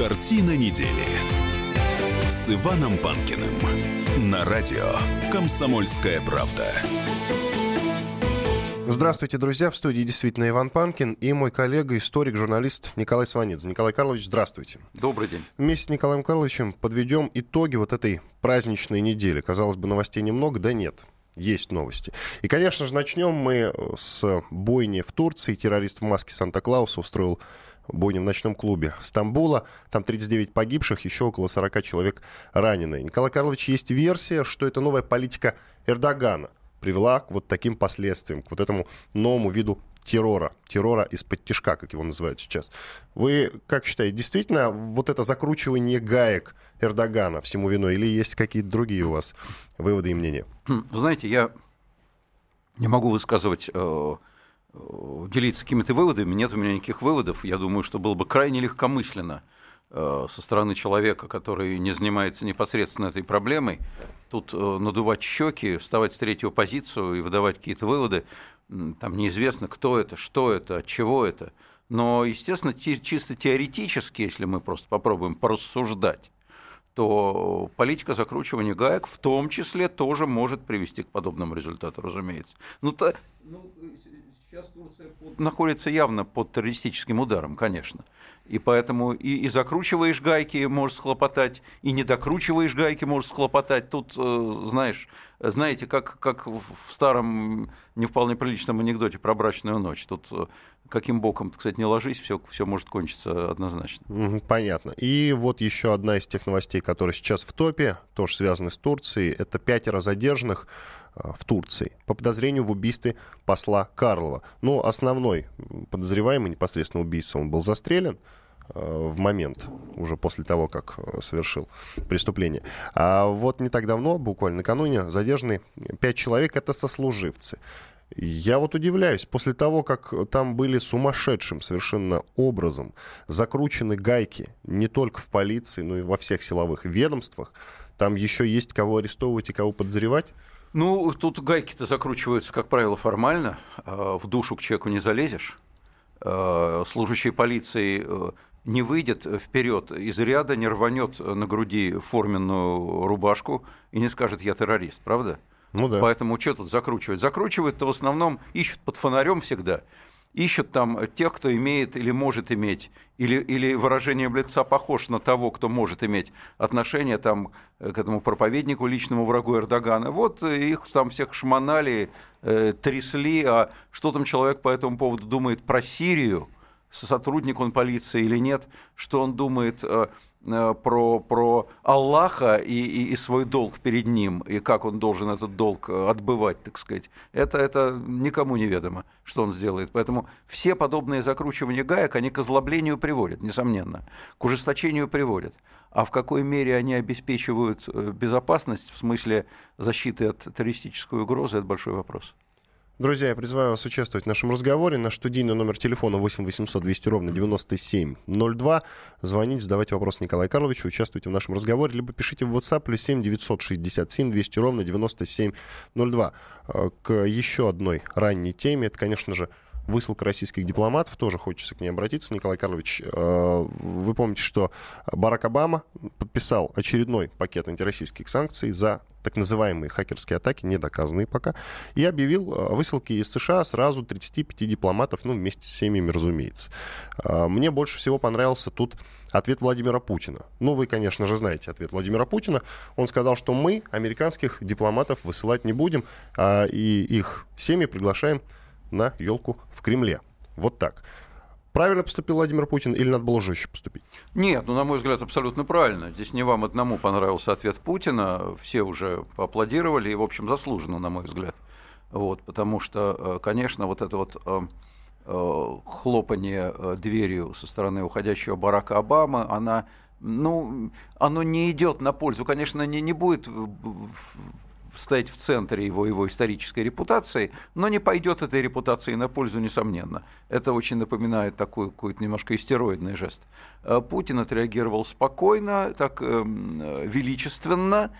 Картина недели с Иваном Панкиным на радио «Комсомольская правда». Здравствуйте, друзья. В студии действительно Иван Панкин и мой коллега, историк, журналист Николай Сванидзе. Николай Карлович, здравствуйте. Добрый день. Вместе с Николаем Карловичем подведем итоги вот этой праздничной недели. Казалось бы, новостей немного, да нет есть новости. И, конечно же, начнем мы с бойни в Турции. Террорист в маске Санта-Клауса устроил бойню в ночном клубе Стамбула. Там 39 погибших, еще около 40 человек ранены. Николай Карлович, есть версия, что это новая политика Эрдогана привела к вот таким последствиям, к вот этому новому виду террора, террора из-под тяжка, как его называют сейчас. Вы как считаете, действительно вот это закручивание гаек Эрдогана всему виной, или есть какие-то другие у вас выводы и мнения? Вы знаете, я не могу высказывать, э, делиться какими-то выводами, нет у меня никаких выводов. Я думаю, что было бы крайне легкомысленно э, со стороны человека, который не занимается непосредственно этой проблемой, тут э, надувать щеки, вставать в третью позицию и выдавать какие-то выводы. Там неизвестно, кто это, что это, от чего это. Но, естественно, чисто теоретически, если мы просто попробуем порассуждать, то политика закручивания гаек в том числе тоже может привести к подобному результату, разумеется. Ну, то, сейчас Турция находится явно под террористическим ударом, конечно. И поэтому и, и закручиваешь гайки, можешь схлопотать, и не докручиваешь гайки, можешь схлопотать. Тут, э, знаешь, знаете, как, как в старом не вполне приличном анекдоте про брачную ночь. Тут э, каким боком, кстати, не ложись, все, все может кончиться однозначно. Понятно. И вот еще одна из тех новостей, которые сейчас в топе, тоже связаны с Турцией, это пятеро задержанных э, в Турции по подозрению в убийстве посла Карлова. Ну, основной подозреваемый непосредственно убийца, он был застрелен, Э, в момент, уже после того, как э, совершил преступление. А вот не так давно, буквально накануне, задержаны пять человек, это сослуживцы. Я вот удивляюсь, после того, как там были сумасшедшим совершенно образом закручены гайки не только в полиции, но и во всех силовых ведомствах, там еще есть кого арестовывать и кого подозревать? Ну, тут гайки-то закручиваются, как правило, формально. А в душу к человеку не залезешь. А служащие полиции э, не выйдет вперед из ряда, не рванет на груди форменную рубашку и не скажет «я террорист», правда? Ну да. Поэтому что тут закручивать? Закручивают-то в основном ищут под фонарем всегда. Ищут там тех, кто имеет или может иметь, или, или выражением лица похож на того, кто может иметь отношение там, к этому проповеднику, личному врагу Эрдогана. Вот их там всех шмонали, э, трясли, а что там человек по этому поводу думает про Сирию – сотрудник он полиции или нет, что он думает э, э, про, про Аллаха и, и, и свой долг перед ним, и как он должен этот долг э, отбывать, так сказать, это, это никому не ведомо, что он сделает. Поэтому все подобные закручивания гаек, они к озлоблению приводят, несомненно, к ужесточению приводят. А в какой мере они обеспечивают безопасность в смысле защиты от террористической угрозы, это большой вопрос. Друзья, я призываю вас участвовать в нашем разговоре. Наш студийный номер телефона 8 800 200 ровно 9702. Звоните, задавайте вопрос Николаю Карловичу, участвуйте в нашем разговоре, либо пишите в WhatsApp плюс 7 967 200 ровно 9702. Э, к еще одной ранней теме, это, конечно же, высылка российских дипломатов, тоже хочется к ней обратиться. Николай Карлович, э, вы помните, что Барак Обама подписал очередной пакет антироссийских санкций за так называемые хакерские атаки, не доказанные пока, и объявил э, высылки из США сразу 35 дипломатов, ну, вместе с семьями, разумеется. Э, мне больше всего понравился тут ответ Владимира Путина. Ну, вы, конечно же, знаете ответ Владимира Путина. Он сказал, что мы американских дипломатов высылать не будем, а и их семьи приглашаем на елку в Кремле. Вот так. Правильно поступил Владимир Путин или надо было жестче поступить? Нет, ну, на мой взгляд, абсолютно правильно. Здесь не вам одному понравился ответ Путина, все уже поаплодировали, и, в общем, заслуженно, на мой взгляд. Вот, потому что, э, конечно, вот это вот э, э, хлопание дверью со стороны уходящего Барака Обамы, она ну, оно не идет на пользу. Конечно, не, не будет стоять в центре его, его исторической репутации, но не пойдет этой репутации на пользу, несомненно. Это очень напоминает такой какой-то немножко истероидный жест. Э, Путин отреагировал спокойно, так э, величественно,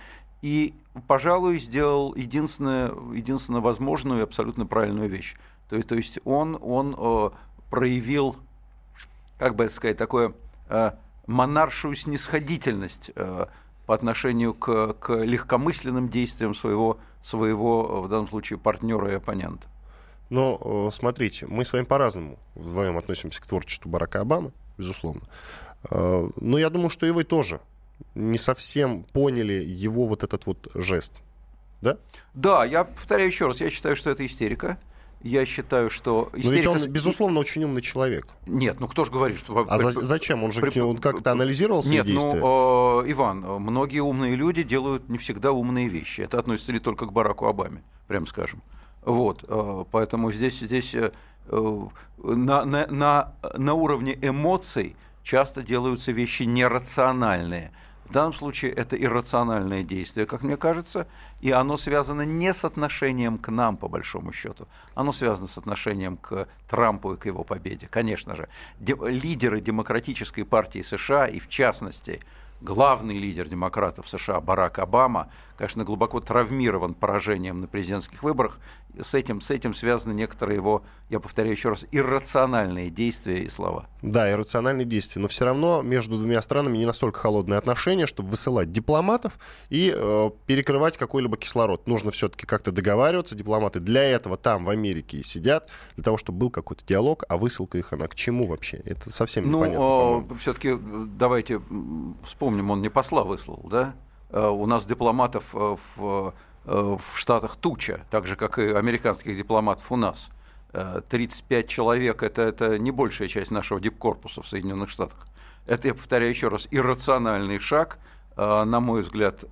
и, пожалуй, сделал единственную, единственно возможную и абсолютно правильную вещь. То, есть, то есть он, он э, проявил, как бы это сказать, такое э, монаршую снисходительность э, по отношению к, к легкомысленным действиям своего, своего, в данном случае, партнера и оппонента. Но э, смотрите, мы с вами по-разному вдвоем относимся к творчеству Барака Обамы, безусловно. Э, но я думаю, что и вы тоже не совсем поняли его вот этот вот жест. Да? Да, я повторяю еще раз, я считаю, что это истерика. Я считаю, что... Истерика... Но ведь он, безусловно, очень умный человек. Нет, ну кто же говорит, что... А за, зачем? Он же При... он как-то анализировал свои Нет, ну, действия? ну, э, Иван, многие умные люди делают не всегда умные вещи. Это относится не только к Бараку Обаме, прям скажем. Вот, э, поэтому здесь, здесь э, на, на, на, на уровне эмоций часто делаются вещи нерациональные – в данном случае это иррациональное действие, как мне кажется, и оно связано не с отношением к нам, по большому счету, оно связано с отношением к Трампу и к его победе. Конечно же, де- лидеры демократической партии США, и в частности главный лидер демократов США Барак Обама, конечно, глубоко травмирован поражением на президентских выборах, с этим, с этим связаны некоторые его, я повторяю еще раз, иррациональные действия и слова. Да, иррациональные действия. Но все равно между двумя странами не настолько холодные отношения, чтобы высылать дипломатов и э, перекрывать какой-либо кислород. Нужно все-таки как-то договариваться. Дипломаты для этого там, в Америке, и сидят, для того, чтобы был какой-то диалог, а высылка их, она к чему вообще? Это совсем ну, непонятно. Ну, все-таки давайте вспомним, он не посла выслал, да? Э, у нас дипломатов э, в Э, в Штатах туча, так же, как и американских дипломатов у нас. 35 э, человек это, – это не большая часть нашего дипкорпуса в Соединенных Штатах. Это, я повторяю еще раз, иррациональный шаг, э, на мой взгляд,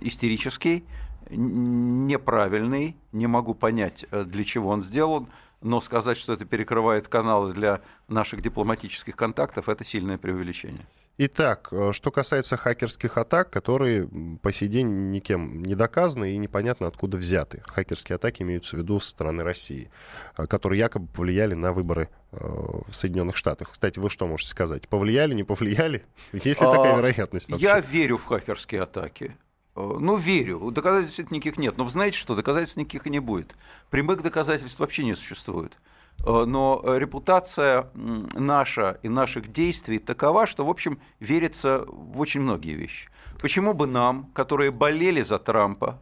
истерический, неправильный, не могу понять, для чего он сделан, но сказать, что это перекрывает каналы для наших дипломатических контактов, это сильное преувеличение. Итак, э, что касается хакерских атак, которые по сей день никем не доказаны и непонятно откуда взяты. Хакерские атаки имеются в виду со стороны России, э, которые якобы повлияли на выборы э, в Соединенных Штатах. Кстати, вы что можете сказать? Повлияли, не повлияли? Есть ли такая а, вероятность вообще? Я верю в хакерские атаки. Ну, верю. Доказательств никаких нет. Но вы знаете что? Доказательств никаких и не будет. Прямых доказательств вообще не существует. Э, но репутация наша и наших действий такова, что, в общем, верится в очень многие вещи. Почему бы нам, которые болели за Трампа,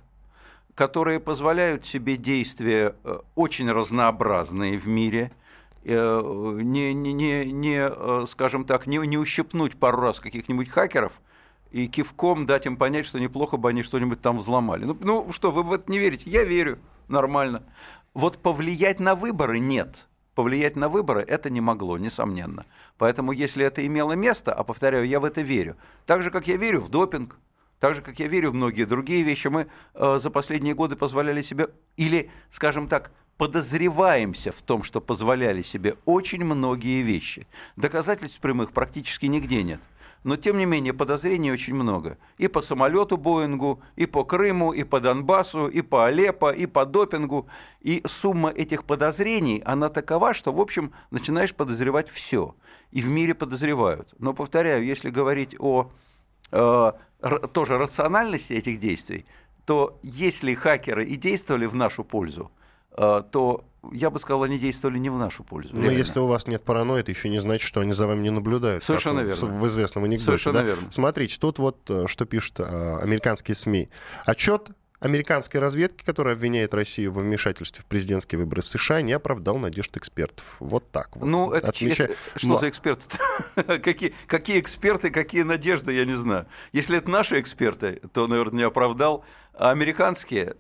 которые позволяют себе действия э, очень разнообразные в мире, э, не, не, не, не скажем так, не, не ущипнуть пару раз каких-нибудь хакеров и кивком дать им понять, что неплохо бы они что-нибудь там взломали. Ну, ну что, вы в это не верите? Я верю, нормально. Вот повлиять на выборы нет. Повлиять на выборы это не могло, несомненно. Поэтому если это имело место, а повторяю, я в это верю, так же, как я верю в допинг, так же, как я верю в многие другие вещи, мы э, за последние годы позволяли себе, или, скажем так, подозреваемся в том, что позволяли себе очень многие вещи. Доказательств прямых практически нигде нет но тем не менее подозрений очень много. И по самолету Боингу, и по Крыму, и по Донбассу, и по Алеппо, и по допингу. И сумма этих подозрений, она такова, что, в общем, начинаешь подозревать все. И в мире подозревают. Но, повторяю, если говорить о э, тоже рациональности этих действий, то если хакеры и действовали в нашу пользу, то я бы сказал, они действовали не в нашу пользу. Но если у вас нет паранойи, это еще не значит, что они за вами не наблюдают. Совершенно верно. В известном анекдоте. Совершенно да? верно. Смотрите, тут вот э, что пишут э, американские СМИ. Отчет американской разведки, которая обвиняет Россию во вмешательстве в президентские выборы в США, не оправдал надежд экспертов. Вот так вот. Ну, это, Отмеча... это что за эксперты? какие, какие эксперты, какие надежды, я не знаю. Если это наши эксперты, то, наверное, не оправдал. А американские,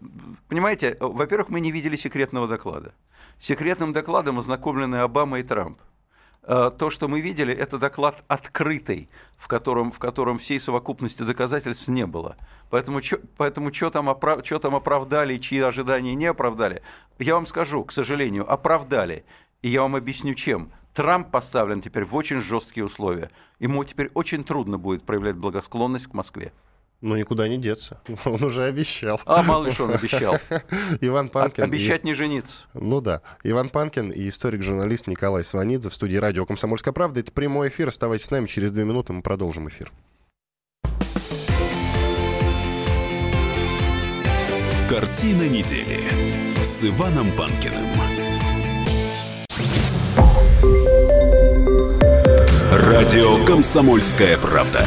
понимаете, во-первых, мы не видели секретного доклада секретным докладом ознакомлены Обама и Трамп. Э, то, что мы видели, это доклад открытый, в котором, в котором всей совокупности доказательств не было. Поэтому, чё, поэтому что, там оправ, что там оправдали, чьи ожидания не оправдали, я вам скажу, к сожалению, оправдали. И я вам объясню, чем. Трамп поставлен теперь в очень жесткие условия. Ему теперь очень трудно будет проявлять благосклонность к Москве. Ну, никуда не деться. Он уже обещал. А мало ли что он обещал. Иван Панкин. Обещать и... не жениться. Ну да. Иван Панкин и историк-журналист Николай Сванидзе в студии радио «Комсомольская правда». Это прямой эфир. Оставайтесь с нами. Через две минуты мы продолжим эфир. Картина недели с Иваном Панкиным. Радио «Комсомольская правда».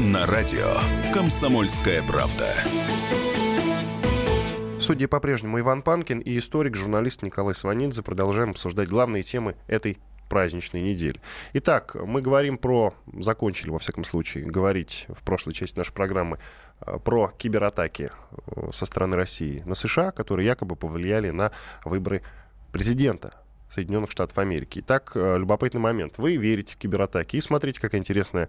на радио «Комсомольская правда». Судья по-прежнему Иван Панкин и историк, журналист Николай Сванидзе. Продолжаем обсуждать главные темы этой праздничной недели. Итак, мы говорим про, закончили во всяком случае, говорить в прошлой части нашей программы э, про кибератаки э, со стороны России на США, которые якобы повлияли на выборы президента Соединенных Штатов Америки. Итак, э, любопытный момент. Вы верите в кибератаки и смотрите, какая интересная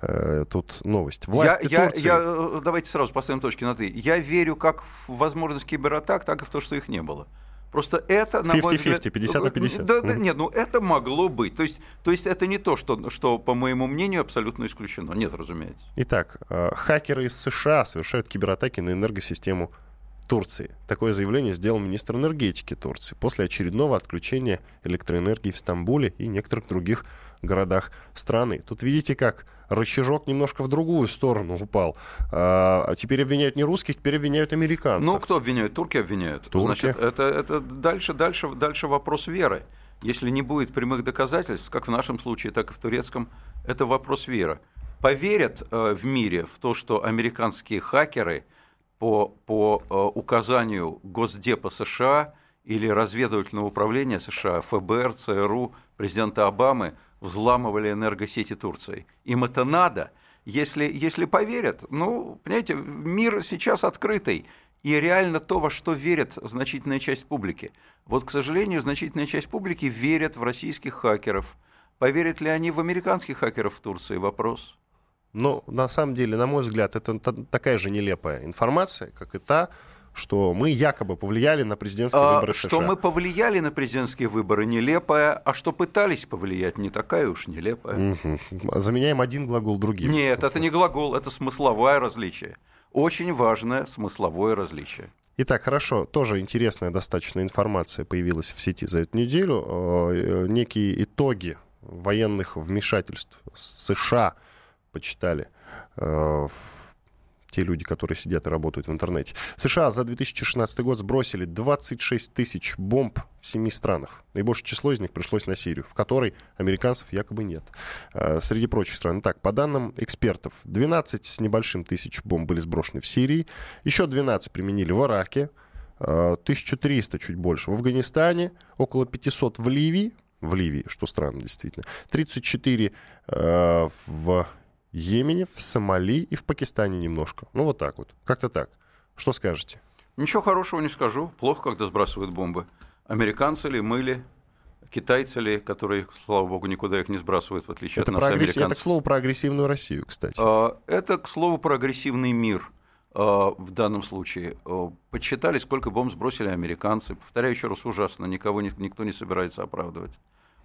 э, тут новость. Власти я, Турции... я, я, давайте сразу поставим точки на «ты». Я верю как в возможность кибератак, так и в то, что их не было. Просто это, на 50 мой взгляд... 50 на 50. Да, да, нет, ну это могло быть. То есть, то есть это не то, что, что, по моему мнению, абсолютно исключено. Нет, разумеется. Итак, э, хакеры из США совершают кибератаки на энергосистему Турции. Такое заявление сделал министр энергетики Турции после очередного отключения электроэнергии в Стамбуле и некоторых других городах страны. Тут видите, как рычажок немножко в другую сторону упал. А, теперь обвиняют не русских, теперь обвиняют американцев. Ну, кто обвиняет? Турки обвиняют. Турки. Значит, это, это дальше, дальше, дальше вопрос веры. Если не будет прямых доказательств, как в нашем случае, так и в турецком, это вопрос веры. Поверят э, в мире в то, что американские хакеры по, по э, указанию Госдепа США или разведывательного управления США, ФБР, ЦРУ, президента Обамы взламывали энергосети Турции. Им это надо. Если, если поверят, ну, понимаете, мир сейчас открытый, и реально то, во что верит значительная часть публики. Вот, к сожалению, значительная часть публики верит в российских хакеров. Поверят ли они в американских хакеров в Турции? Вопрос. Но на самом деле, на мой взгляд, это такая же нелепая информация, как и та, что мы якобы повлияли на президентские а, выборы США. Что мы повлияли на президентские выборы нелепая, а что пытались повлиять не такая уж нелепая. Угу. Заменяем один глагол другим. Нет, это не глагол, это смысловое различие. Очень важное смысловое различие. Итак, хорошо, тоже интересная достаточно информация появилась в сети за эту неделю. Э, некие итоги военных вмешательств США почитали э, те люди, которые сидят и работают в интернете. США за 2016 год сбросили 26 тысяч бомб в семи странах. Наибольшее число из них пришлось на Сирию, в которой американцев якобы нет. А, среди прочих стран. Так, по данным экспертов, 12 с небольшим тысяч бомб были сброшены в Сирии, еще 12 применили в Ираке, 1300 а, чуть больше в Афганистане, около 500 в Ливии, в Ливии, что странно действительно, 34 э, а, в Йемене, в Сомали и в Пакистане немножко. Ну, вот так вот. Как-то так. Что скажете? Ничего хорошего не скажу. Плохо, когда сбрасывают бомбы. Американцы ли, мы ли, китайцы ли, которые, слава богу, никуда их не сбрасывают, в отличие это от нас, агресс... Это, к слову, про агрессивную Россию, кстати. А, это, к слову, про агрессивный мир а, в данном случае. А, подсчитали, сколько бомб сбросили американцы. Повторяю еще раз, ужасно. Никого никто не собирается оправдывать.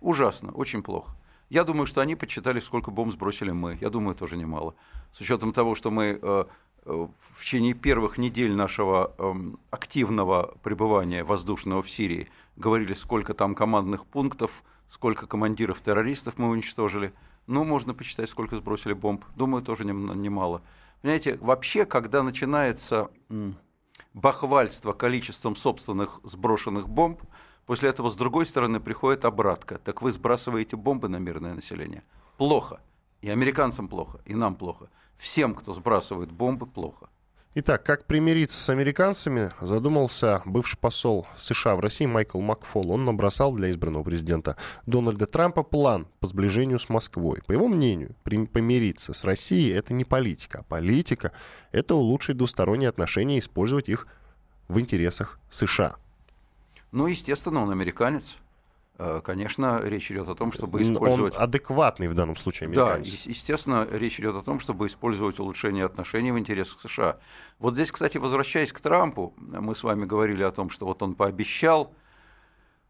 Ужасно, очень плохо. Я думаю, что они подсчитали, сколько бомб сбросили мы. Я думаю, тоже немало. С учетом того, что мы э, э, в течение первых недель нашего эм, активного пребывания воздушного в Сирии говорили, сколько там командных пунктов, сколько командиров террористов мы уничтожили. Ну, можно посчитать, сколько сбросили бомб. Думаю, тоже немало. Понимаете, вообще, когда начинается бахвальство количеством собственных сброшенных бомб, После этого, с другой стороны, приходит обратка. Так вы сбрасываете бомбы на мирное население. Плохо. И американцам плохо, и нам плохо. Всем, кто сбрасывает бомбы, плохо. Итак, как примириться с американцами, задумался бывший посол США в России Майкл Макфол. Он набросал для избранного президента Дональда Трампа план по сближению с Москвой. По его мнению, помириться с Россией – это не политика, а политика – это улучшить двусторонние отношения и использовать их в интересах США. Ну, естественно, он американец. Э, конечно, речь идет о том, чтобы использовать... Он адекватный в данном случае американец. Да, естественно, речь идет о том, чтобы использовать улучшение отношений в интересах США. Вот здесь, кстати, возвращаясь к Трампу, мы с вами говорили о том, что вот он пообещал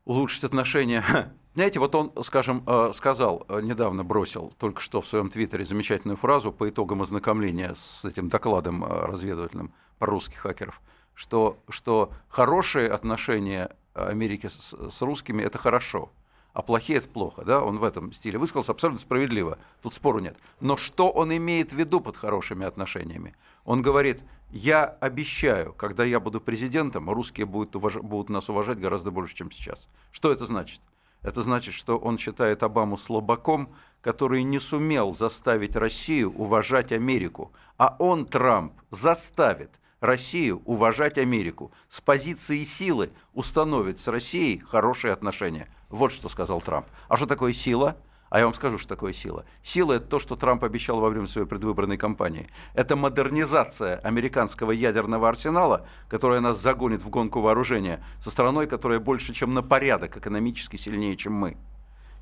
улучшить отношения Знаете, вот он, скажем, э, сказал, э, недавно бросил только что в своем твиттере замечательную фразу по итогам ознакомления с этим докладом разведывательным про русских хакеров, что, что хорошие отношения Америки с, с русскими – это хорошо, а плохие – это плохо. Да? Он в этом стиле высказался абсолютно справедливо, тут спору нет. Но что он имеет в виду под хорошими отношениями? Он говорит, я обещаю, когда я буду президентом, русские будут, уваж... будут нас уважать гораздо больше, чем сейчас. Что это значит? Это значит, что он считает Обаму слабаком, который не сумел заставить Россию уважать Америку. А он, Трамп, заставит Россию уважать Америку. С позиции силы установит с Россией хорошие отношения. Вот что сказал Трамп. А что такое сила? А я вам скажу, что такое сила. Сила – это то, что Трамп обещал во время своей предвыборной кампании. Это модернизация американского ядерного арсенала, которая нас загонит в гонку вооружения со страной, которая больше, чем на порядок экономически сильнее, чем мы.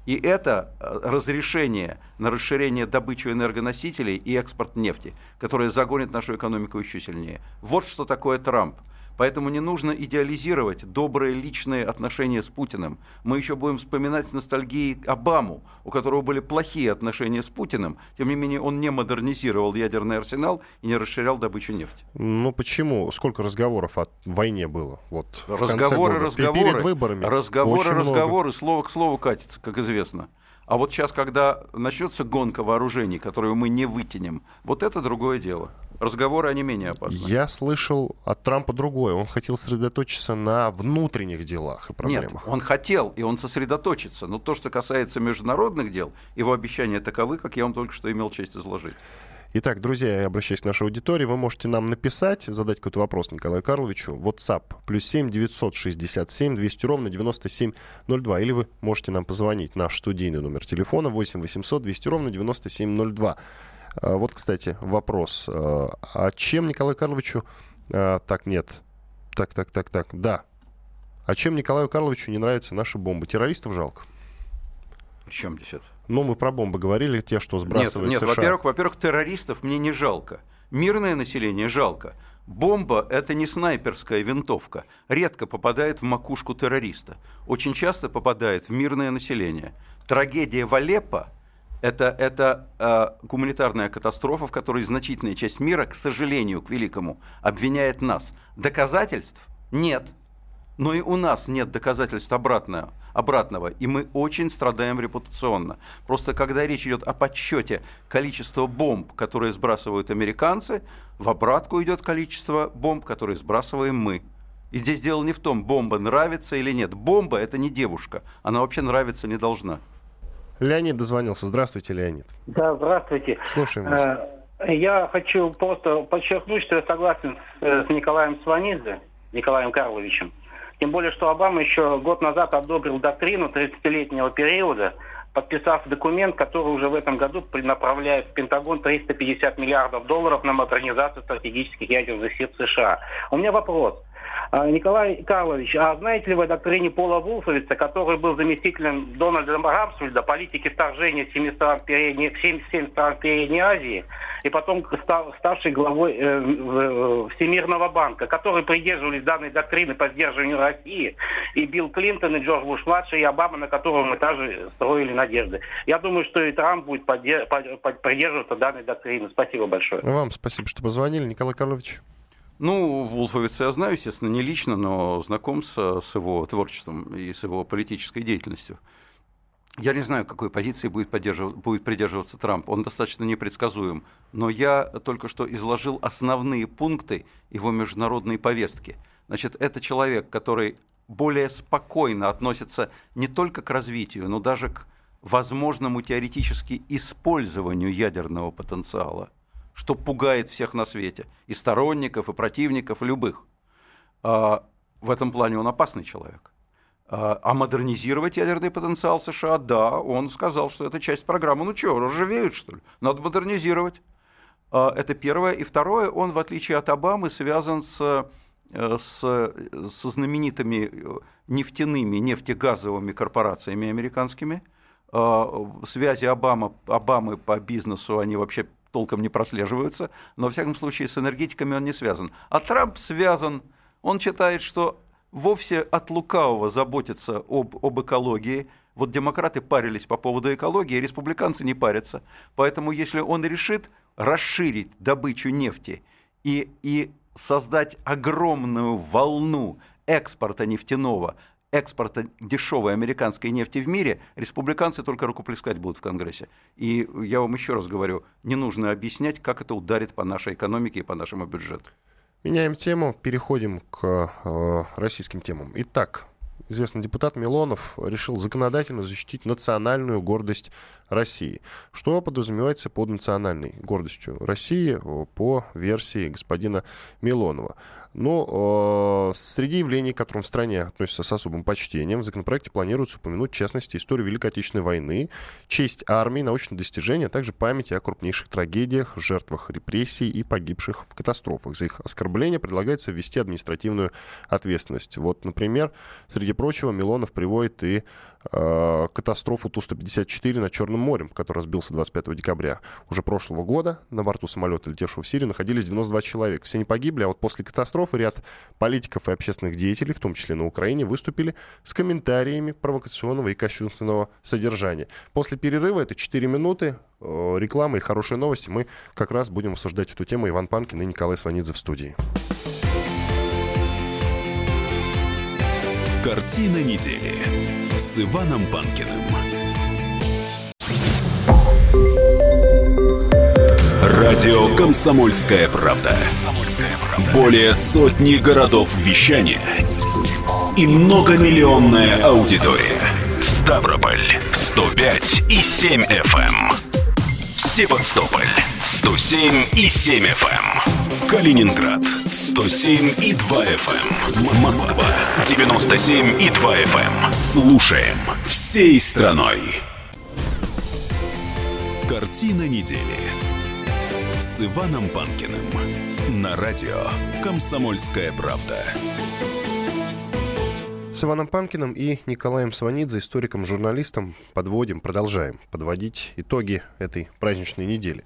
И это э, разрешение на расширение добычи энергоносителей и экспорт нефти, которое загонит нашу экономику еще сильнее. Вот что такое Трамп – Поэтому не нужно идеализировать добрые личные отношения с Путиным. Мы еще будем вспоминать с ностальгией Обаму, у которого были плохие отношения с Путиным. Тем не менее, он не модернизировал ядерный арсенал и не расширял добычу нефти. Ну почему? Сколько разговоров о войне было? Вот разговоры, разговоры. Перед выборами. Разговоры, разговоры. Слово к слову катится, как известно. А вот сейчас, когда начнется гонка вооружений, которую мы не вытянем, вот это другое дело. Разговоры, они менее опасны. Я слышал от Трампа другое. Он хотел сосредоточиться на внутренних делах и проблемах. Нет, он хотел, и он сосредоточится. Но то, что касается международных дел, его обещания таковы, как я вам только что имел честь изложить. Итак, друзья, я обращаюсь к нашей аудитории. Вы можете нам написать, задать какой-то вопрос Николаю Карловичу. WhatsApp плюс 7 967 200 ровно 9702. Или вы можете нам позвонить. Наш студийный номер телефона 8 800 200 ровно 9702. А, вот, кстати, вопрос. А, а чем Николаю Карловичу... А, так, нет. Так, так, так, так. Да. А чем Николаю Карловичу не нравятся наши бомбы? Террористов жалко? Причем здесь это? Ну, мы про бомбы говорили, те, что сбрасывают Нет, нет во-первых, во-первых, террористов мне не жалко. Мирное население жалко. Бомба – это не снайперская винтовка. Редко попадает в макушку террориста. Очень часто попадает в мирное население. Трагедия в Алеппо – это, это э, гуманитарная катастрофа, в которой значительная часть мира, к сожалению, к великому, обвиняет нас. Доказательств нет. Но и у нас нет доказательств обратного, обратного, и мы очень страдаем репутационно. Просто когда речь идет о подсчете количества бомб, которые сбрасывают американцы, в обратку идет количество бомб, которые сбрасываем мы. И здесь дело не в том, бомба нравится или нет. Бомба – это не девушка, она вообще нравиться не должна. Леонид дозвонился. Здравствуйте, Леонид. Да, здравствуйте. Слушаем вас. Э, я хочу просто подчеркнуть, что я согласен с, с Николаем Сванидзе, Николаем Карловичем. Тем более, что Обама еще год назад одобрил доктрину 30-летнего периода, подписав документ, который уже в этом году направляет в Пентагон 350 миллиардов долларов на модернизацию стратегических ядерных сил США. У меня вопрос. А, Николай Карлович, а знаете ли вы о доктрине Пола Вулфовица, который был заместителем Дональда Рамсфельда, политики вторжения 7 стран Передней, 7, 7 стран Передней Азии, и потом став, ставший главой э, э, Всемирного банка, которые придерживались данной доктрины по сдерживанию России, и Билл Клинтон, и Джордж Буш-младший, и Обама, на которого мы также строили надежды. Я думаю, что и Трамп будет поддерж... придерживаться данной доктрины. Спасибо большое. Вам спасибо, что позвонили. Николай Карлович. Ну, Вулфовица я знаю, естественно, не лично, но знаком с, с его творчеством и с его политической деятельностью. Я не знаю, какой позиции будет, будет придерживаться Трамп. Он достаточно непредсказуем. Но я только что изложил основные пункты его международной повестки. Значит, это человек, который более спокойно относится не только к развитию, но даже к возможному теоретически использованию ядерного потенциала что пугает всех на свете, и сторонников, и противников, любых. А, в этом плане он опасный человек. А, а модернизировать ядерный потенциал США, да, он сказал, что это часть программы. Ну что, ржавеют, что ли? Надо модернизировать. А, это первое. И второе, он, в отличие от Обамы, связан с, э, с, со знаменитыми э, нефтяными, нефтегазовыми корпорациями американскими. Связи Обама, Обамы по бизнесу, они вообще толком не прослеживаются, но, во всяком случае, с энергетиками он не связан. А Трамп связан. Он считает, что вовсе от лукавого заботиться об, об экологии. Вот демократы парились по поводу экологии, республиканцы не парятся. Поэтому если он решит расширить добычу нефти и, и создать огромную волну экспорта нефтяного, экспорта дешевой американской нефти в мире, республиканцы только рукоплескать будут в Конгрессе. И я вам еще раз говорю, не нужно объяснять, как это ударит по нашей экономике и по нашему бюджету. Меняем тему, переходим к э, российским темам. Итак, известный депутат Милонов решил законодательно защитить национальную гордость России. Что подразумевается под национальной гордостью России по версии господина Милонова? Ну, э, среди явлений, к которым в стране относятся с особым почтением, в законопроекте планируется упомянуть, в частности, историю Великой Отечественной войны, честь армии, научные достижения, а также памяти о крупнейших трагедиях, жертвах репрессий и погибших в катастрофах. За их оскорбление предлагается ввести административную ответственность. Вот, например, среди прочего, Милонов приводит и э, катастрофу Ту-154 на Черном море, который разбился 25 декабря уже прошлого года. На борту самолета, летевшего в Сирию, находились 92 человека. Все не погибли, а вот после катастрофы ряд политиков и общественных деятелей, в том числе на Украине, выступили с комментариями провокационного и кощунственного содержания. После перерыва, это 4 минуты, э, рекламы и хорошие новости, мы как раз будем обсуждать эту тему. Иван Панкин и Николай Сванидзе в студии. Картина недели с Иваном Панкиным. Радио «Комсомольская правда». Более сотни городов вещания и многомиллионная аудитория. Ставрополь 105 и 7 FM. Эм. Севастополь 107 и 7 FM. Калининград 107 и 2 FM. Эм. Москва 97 и 2 FM. Эм. Слушаем всей страной. Картина недели с Иваном Панкиным на радио «Комсомольская правда». С Иваном Панкиным и Николаем Сванидзе, историком-журналистом, подводим, продолжаем подводить итоги этой праздничной недели.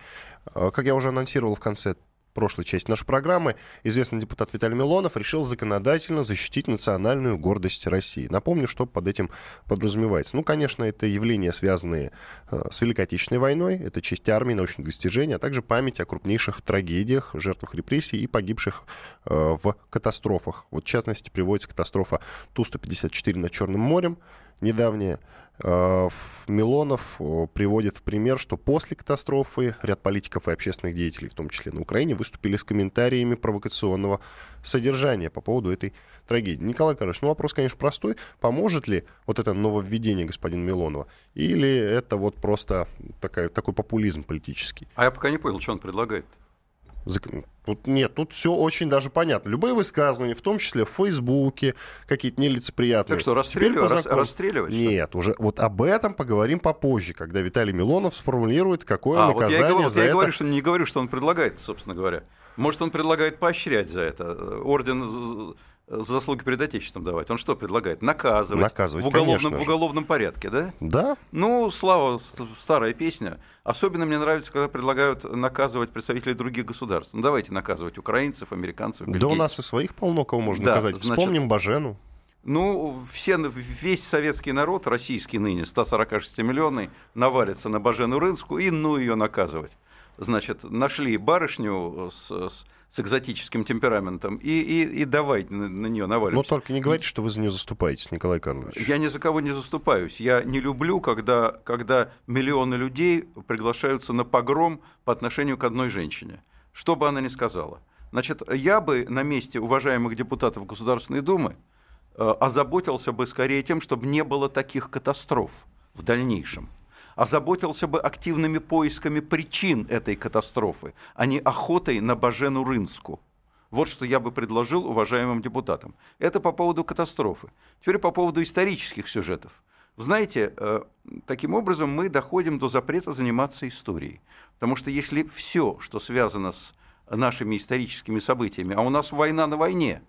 А, как я уже анонсировал в конце прошлой части нашей программы, известный депутат Виталий Милонов решил законодательно защитить национальную гордость России. Напомню, что под этим подразумевается. Ну, конечно, это явления, связанные э, с Великой Отечественной войной, это честь армии, научных достижений, а также память о крупнейших трагедиях, жертвах репрессий и погибших э, в катастрофах. Вот, в частности, приводится катастрофа Ту-154 над Черным морем, недавняя, э, Милонов э, приводит в пример, что после катастрофы ряд политиков и общественных деятелей, в том числе на Украине, выступили с комментариями провокационного содержания по поводу этой трагедии. Николай Карлович, ну вопрос, конечно, простой. Поможет ли вот это нововведение господина Милонова? Или это вот просто такая, такой популизм политический? А я пока не понял, что он предлагает. Тут нет, тут все очень даже понятно. Любые высказывания, в том числе в Фейсбуке, какие-то нелицеприятные. Так что, расстреливать? Рас, расстреливать нет, уже вот об этом поговорим попозже, когда Виталий Милонов сформулирует, какое а, наказание вот я, вот за я это. говорю, что не говорю, что он предлагает, собственно говоря. Может, он предлагает поощрять за это. Орден заслуги перед Отечеством давать. Он что предлагает? Наказывать. Наказывать, в уголовном, в уголовном порядке, да? Да. Ну, слава, старая песня. Особенно мне нравится, когда предлагают наказывать представителей других государств. Ну, давайте наказывать украинцев, американцев, бельгийцев. Да у нас и своих полно кого можно да, наказать. Значит, Вспомним Бажену. Ну, все, весь советский народ, российский ныне, 146-миллионный, навалится на Бажену Рынскую и ну ее наказывать. Значит, нашли барышню с, с с экзотическим темпераментом, и, и, и давай на, на нее наваливаться. Но только не говорите, что вы за нее заступаетесь, Николай Карлович. Я ни за кого не заступаюсь. Я не люблю, когда, когда миллионы людей приглашаются на погром по отношению к одной женщине, что бы она ни сказала. Значит, я бы на месте уважаемых депутатов Государственной Думы э, озаботился бы скорее тем, чтобы не было таких катастроф в дальнейшем озаботился бы активными поисками причин этой катастрофы, а не охотой на Бажену Рынску. Вот что я бы предложил уважаемым депутатам. Это по поводу катастрофы. Теперь по поводу исторических сюжетов. Знаете, э, таким образом мы доходим до запрета заниматься историей. Потому что если все, что связано с нашими историческими событиями, а у нас война на войне,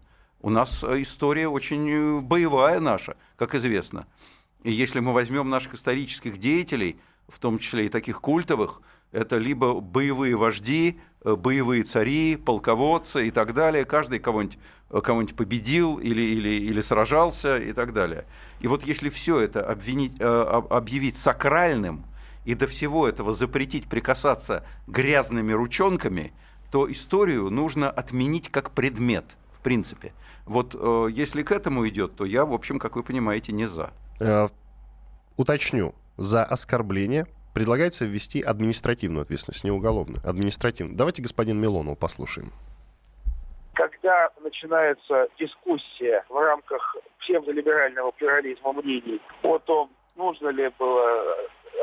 у нас э, история очень э, боевая наша, как известно – и если мы возьмем наших исторических деятелей, в том числе и таких культовых, это либо боевые вожди, э, боевые цари, полководцы и так далее. Каждый кого-нибудь э, кого победил или, или, или сражался и так далее. И вот если все это обвинить, э, объявить сакральным и до всего этого запретить прикасаться грязными ручонками, то историю нужно отменить как предмет, в принципе. Вот если к этому идет, то я, в общем, как вы понимаете, не за. Уточню. За оскорбление предлагается ввести административную ответственность, не уголовную, административную. Давайте господин Милонов послушаем. Когда начинается дискуссия в рамках псевдолиберального плюрализма мнений о том, нужно ли было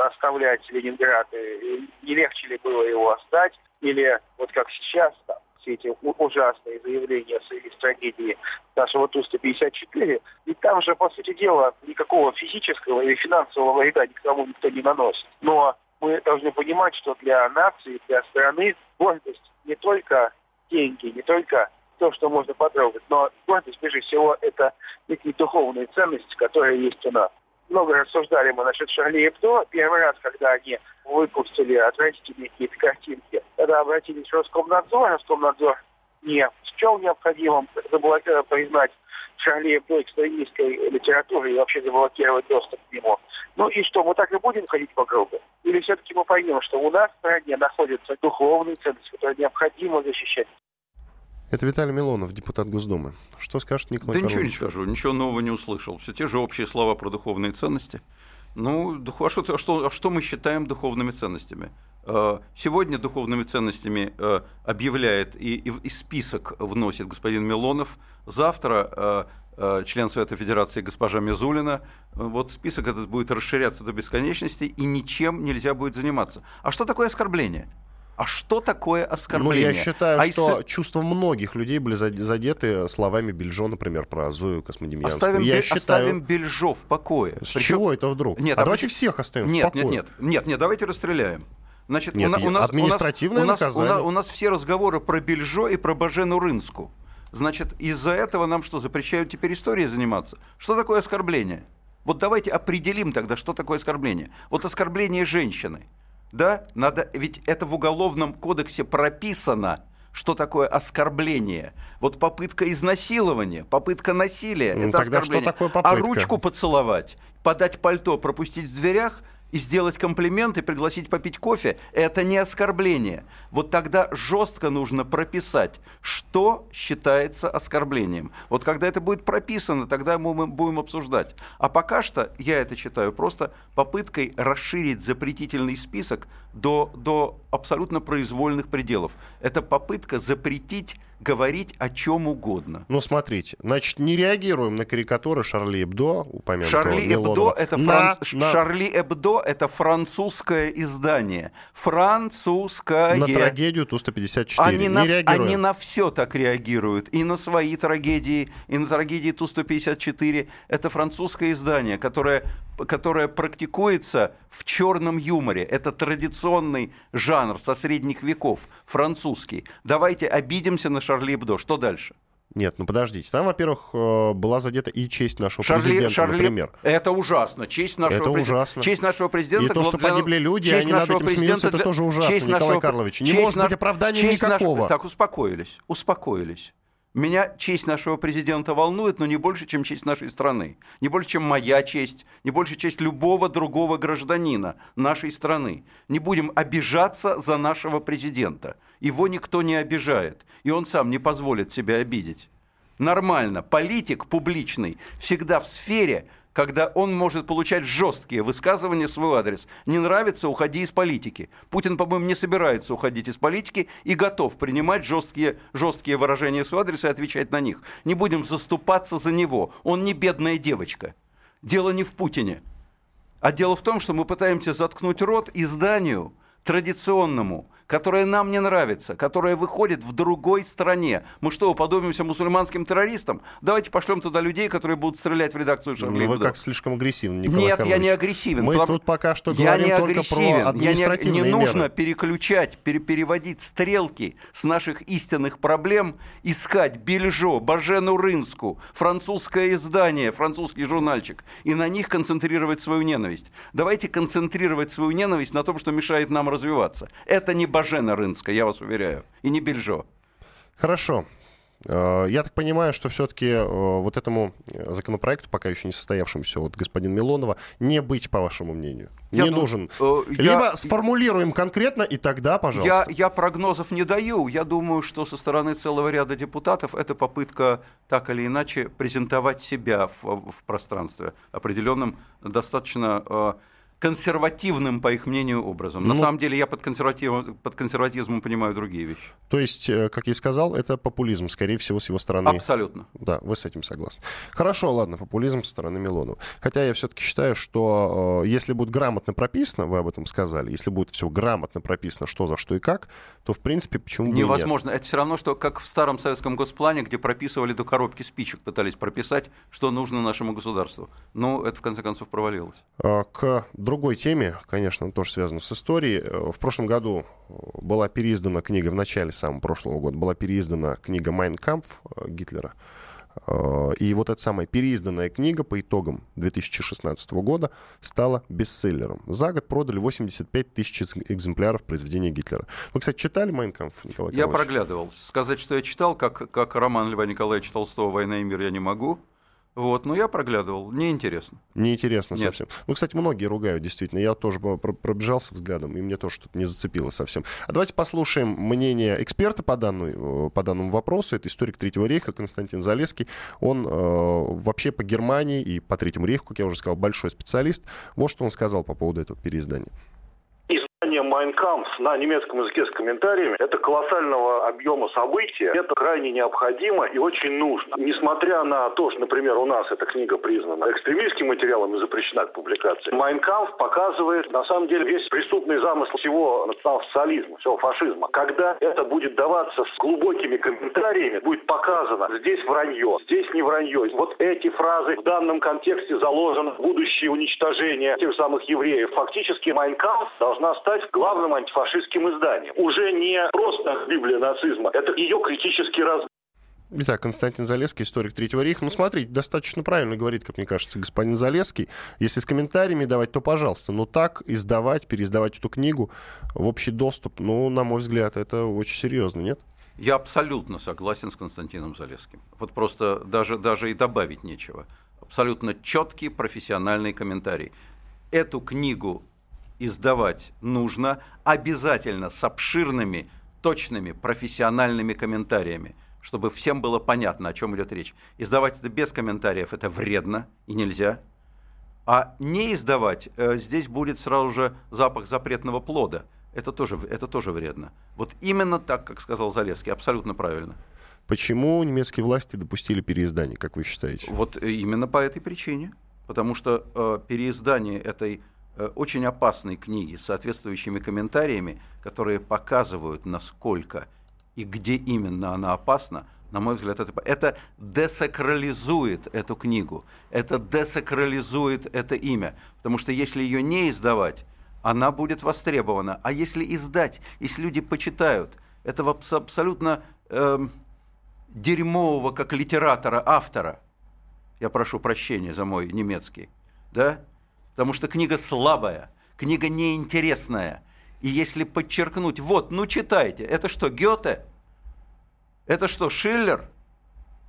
оставлять Ленинград, и не легче ли было его оставить, или вот как сейчас, там, все эти ужасные заявления из трагедии нашего Ту-154. И там же, по сути дела, никакого физического или финансового вреда никому никто не наносит. Но мы должны понимать, что для нации, для страны гордость не только деньги, не только то, что можно потрогать, но гордость, прежде всего, это некие духовные ценности, которые есть у нас много рассуждали мы насчет Шарли Эбдо. Первый раз, когда они выпустили отвратительные какие-то картинки, когда обратились в Роскомнадзор, Роскомнадзор не счел необходимым э, признать Шарли Эбдо экстремистской литературой и вообще заблокировать доступ к нему. Ну и что, мы так и будем ходить по кругу? Или все-таки мы поймем, что у нас в стране находятся духовные ценности, которые необходимо защищать? Это Виталий Милонов, депутат Госдумы. Что скажет Николай Да ничего не скажу, ничего нового не услышал. Все те же общие слова про духовные ценности. Ну, а что, а что, а что мы считаем духовными ценностями? Э, сегодня духовными ценностями э, объявляет и, и, и список вносит господин Милонов. Завтра э, член Совета Федерации госпожа Мизулина. Вот список этот будет расширяться до бесконечности, и ничем нельзя будет заниматься. А что такое оскорбление? А что такое оскорбление? Ну, я считаю, а что из... чувства многих людей были задеты словами Бельжо, например, про Зою Космодемьянскую. Оставим, я бе- считаю... оставим Бельжо в покое. С Причем... чего это вдруг? Нет, а, а давайте почему... всех оставим нет, в покое. Нет, нет, нет, нет, давайте расстреляем. Значит, нет, у, у нас, административное у нас, наказание. У нас, у нас все разговоры про Бельжо и про Бажену Рынску. Значит, из-за этого нам что, запрещают теперь историей заниматься? Что такое оскорбление? Вот давайте определим тогда, что такое оскорбление. Вот оскорбление женщины – да, надо, ведь это в уголовном кодексе прописано, что такое оскорбление. Вот попытка изнасилования, попытка насилия, ну, это тогда оскорбление. Что такое попытка? А ручку поцеловать, подать пальто, пропустить в дверях – и сделать комплимент и пригласить попить кофе, это не оскорбление. Вот тогда жестко нужно прописать, что считается оскорблением. Вот когда это будет прописано, тогда мы будем обсуждать. А пока что я это считаю просто попыткой расширить запретительный список до, до абсолютно произвольных пределов. Это попытка запретить говорить о чем угодно. Ну, смотрите, значит, не реагируем на карикатуры Шарли Эбдо, упомянутого Шарли Эбдо это, на, фран... на... Шарли Эбдо это французское издание. Французское. На трагедию Ту-154 они не на... реагируем. Они на все так реагируют. И на свои трагедии, и на трагедии Ту-154. Это французское издание, которое которая практикуется в черном юморе. Это традиционный жанр со средних веков, французский. Давайте обидимся на Шарли Эбдо. Что дальше? Нет, ну подождите. Там, во-первых, э, была задета и честь нашего Шарли, президента, Шарли... например. Это ужасно. Честь нашего это президента. ужасно. Честь нашего президента. И то, что для... погибли люди, честь они над этим смеются, для... это тоже ужасно, честь Николай нашего... Карлович. Не честь может на... быть оправдания честь никакого. Наш... Так, успокоились. Успокоились. Меня честь нашего президента волнует, но не больше, чем честь нашей страны. Не больше, чем моя честь, не больше честь любого другого гражданина нашей страны. Не будем обижаться за нашего президента. Его никто не обижает, и он сам не позволит себя обидеть. Нормально, политик публичный всегда в сфере, когда он может получать жесткие высказывания в свой адрес. Не нравится, уходи из политики. Путин, по-моему, не собирается уходить из политики и готов принимать жесткие, жесткие выражения в свой адрес и отвечать на них. Не будем заступаться за него. Он не бедная девочка. Дело не в Путине. А дело в том, что мы пытаемся заткнуть рот изданию традиционному, которая нам не нравится, которая выходит в другой стране. Мы что, уподобимся мусульманским террористам? Давайте пошлем туда людей, которые будут стрелять в редакцию Шарли Ну, вы как слишком агрессивны, Николай Нет, Карлович. я не агрессивен. Мы Потому- тут пока что я говорим не только агрессивен. про административные я не, не нужно меры. переключать, пере- переводить стрелки с наших истинных проблем, искать Бельжо, Бажену Рынску, французское издание, французский журнальчик, и на них концентрировать свою ненависть. Давайте концентрировать свою ненависть на том, что мешает нам развиваться. Это не Бажена Рынска, я вас уверяю, и не Бельжо. Хорошо. Э, Я так понимаю, что все-таки вот этому э, законопроекту, пока еще не состоявшемуся от господина Милонова, не быть, по вашему мнению. Я не ду- нужен. э, я- Либо сформулируем конкретно, и тогда, Я, пожалуйста. я прогнозов не даю. Я думаю, что со стороны целого ряда депутатов это попытка так или иначе презентовать себя в, в пространстве определенным, достаточно э, консервативным, по их мнению, образом. На Ну- самом деле я под, консервативом, под консерватизмом понимаю другие вещи. То есть, э, как я и сказал, это популизм, скорее всего, с его стороны. Абсолютно. Да, вы с этим согласны. Хорошо, ладно, популизм со стороны Милонова. Хотя я все-таки считаю, что э, если будет грамотно прописано, вы об этом сказали, если будет все грамотно прописано, что за что и как, то, в принципе, почему бы и нет. Невозможно. Это все равно, что как в старом советском госплане, где прописывали до коробки спичек, пытались прописать, что нужно нашему государству. Ну, это в конце концов провалилось. Э, К другой теме, конечно, тоже связано с историей. Э, В прошлом году э, была переиздана книга, в начале самого прошлого года, была переиздана книга «Майн Кампф» э, Гитлера. И вот эта самая переизданная книга по итогам 2016 года стала бестселлером. За год продали 85 тысяч экз- экземпляров произведения Гитлера. Вы, кстати, читали «Майн Кампф», Николай Я проглядывал. Сказать, что я читал, как, как роман Льва Николаевича Толстого «Война и мир» я не могу. Вот, но я проглядывал. Неинтересно. Неинтересно Нет. совсем. Ну, кстати, многие ругают, действительно. Я тоже пробежался взглядом, и мне тоже что-то не зацепило совсем. А давайте послушаем мнение эксперта по, данной, э, по данному вопросу. Это историк Третьего рейха Константин Залеский. Он э, вообще по Германии и по Третьему рейху, как я уже сказал, большой специалист. Вот что он сказал по поводу этого переиздания. Издание «Майн Кампф» на немецком языке с комментариями – это колоссального объема события. Это крайне необходимо и очень нужно. Несмотря на то, что, например, у нас эта книга признана экстремистским материалом и запрещена к публикации, «Майн Кампф» показывает, на самом деле, весь преступный замысел всего национал-социализма, всего фашизма. Когда это будет даваться с глубокими комментариями, будет показано, здесь вранье, здесь не вранье. Вот эти фразы в данном контексте заложено будущее уничтожение тех самых евреев. Фактически «Майн Кампф» должна стать главным антифашистским изданием. Уже не просто Библия нацизма, это ее критический раз Итак, Константин Залеский, историк Третьего рейха. Ну, смотрите, достаточно правильно говорит, как мне кажется, господин Залеский. Если с комментариями давать, то пожалуйста. Но так издавать, переиздавать эту книгу в общий доступ, ну, на мой взгляд, это очень серьезно, нет? Я абсолютно согласен с Константином Залесским. Вот просто даже, даже и добавить нечего. Абсолютно четкий профессиональный комментарий. Эту книгу издавать нужно обязательно с обширными, точными, профессиональными комментариями, чтобы всем было понятно, о чем идет речь. Издавать это без комментариев это вредно и нельзя. А не издавать, э, здесь будет сразу же запах запретного плода. Это тоже, это тоже вредно. Вот именно так, как сказал Залеский, абсолютно правильно. Почему немецкие власти допустили переиздание, как вы считаете? Вот э, именно по этой причине. Потому что э, переиздание этой очень опасной книги с соответствующими комментариями, которые показывают, насколько и где именно она опасна, на мой взгляд, это, это десакрализует эту книгу, это десакрализует это имя. Потому что если ее не издавать, она будет востребована. А если издать, если люди почитают этого абс- абсолютно эм, дерьмового, как литератора, автора, я прошу прощения за мой немецкий, да? Потому что книга слабая, книга неинтересная. И если подчеркнуть, вот, ну читайте, это что, Гёте? Это что, Шиллер?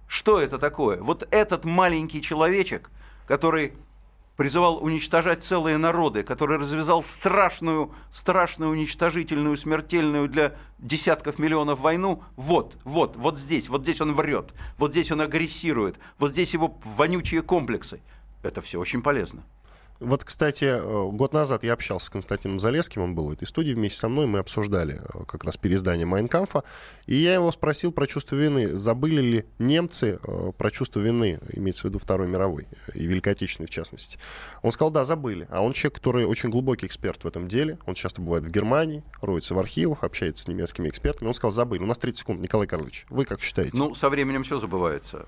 Что это такое? Вот этот маленький человечек, который призывал уничтожать целые народы, который развязал страшную, страшную, уничтожительную, смертельную для десятков миллионов войну, вот, вот, вот здесь, вот здесь он врет, вот здесь он агрессирует, вот здесь его вонючие комплексы. Это все очень полезно. Вот, кстати, э, год назад я общался с Константином Залеским, он был в этой студии вместе со мной, мы обсуждали э, как раз переиздание Майнкамфа, и я его спросил про чувство вины. Забыли ли немцы э, про чувство вины, имеется в виду Второй мировой, и Великой Отечественной в частности? Он сказал, да, забыли. А он человек, который очень глубокий эксперт в этом деле, он часто бывает в Германии, роется в архивах, общается с немецкими экспертами. Он сказал, забыли. У нас 30 секунд, Николай Карлович, вы как считаете? Ну, со временем все забывается.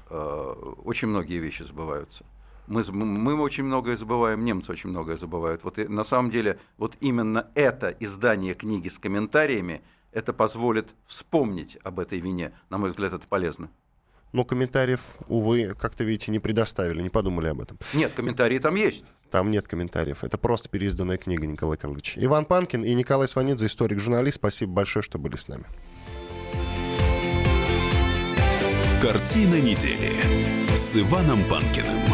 Очень многие вещи забываются. Мы, мы очень многое забываем, немцы очень многое забывают. Вот и, на самом деле, вот именно это издание книги с комментариями, это позволит вспомнить об этой вине. На мой взгляд, это полезно. Но комментариев, увы, как-то, видите, не предоставили, не подумали об этом. Нет, комментарии там есть. Там нет комментариев. Это просто переизданная книга, Николай Карлович. Иван Панкин и Николай Сванидзе, историк-журналист. Спасибо большое, что были с нами. Картина недели с Иваном Панкиным.